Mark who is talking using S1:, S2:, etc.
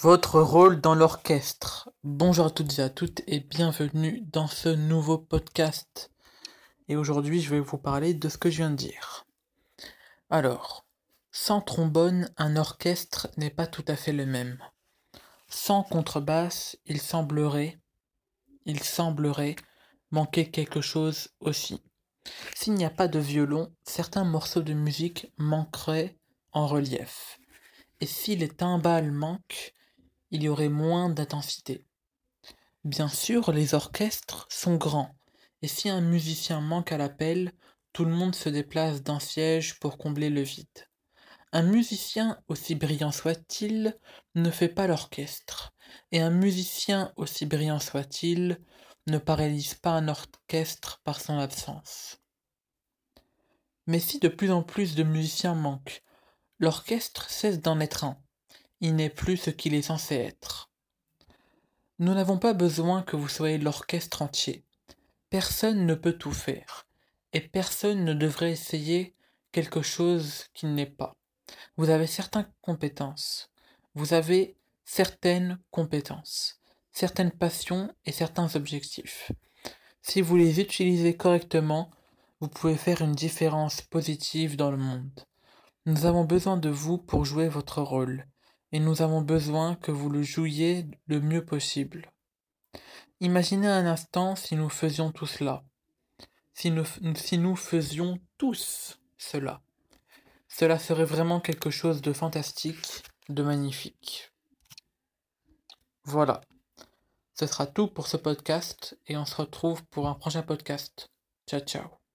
S1: Votre rôle dans l'orchestre. Bonjour à toutes et à toutes et bienvenue dans ce nouveau podcast. Et aujourd'hui, je vais vous parler de ce que je viens de dire. Alors, sans trombone, un orchestre n'est pas tout à fait le même. Sans contrebasse, il semblerait, il semblerait manquer quelque chose aussi. S'il n'y a pas de violon, certains morceaux de musique manqueraient en relief. Et si les timbales manquent, il y aurait moins d'intensité. Bien sûr, les orchestres sont grands, et si un musicien manque à l'appel, tout le monde se déplace d'un siège pour combler le vide. Un musicien, aussi brillant soit-il, ne fait pas l'orchestre, et un musicien, aussi brillant soit-il, ne paralyse pas un orchestre par son absence. Mais si de plus en plus de musiciens manquent, l'orchestre cesse d'en être un. Il n'est plus ce qu'il est censé être. Nous n'avons pas besoin que vous soyez l'orchestre entier. Personne ne peut tout faire, et personne ne devrait essayer quelque chose qu'il n'est pas. Vous avez certaines compétences, vous avez certaines compétences, certaines passions et certains objectifs. Si vous les utilisez correctement, vous pouvez faire une différence positive dans le monde. Nous avons besoin de vous pour jouer votre rôle, et nous avons besoin que vous le jouiez le mieux possible. Imaginez un instant si nous faisions tout cela, si nous, si nous faisions tous cela. Cela serait vraiment quelque chose de fantastique, de magnifique. Voilà. Ce sera tout pour ce podcast et on se retrouve pour un prochain podcast. Ciao ciao.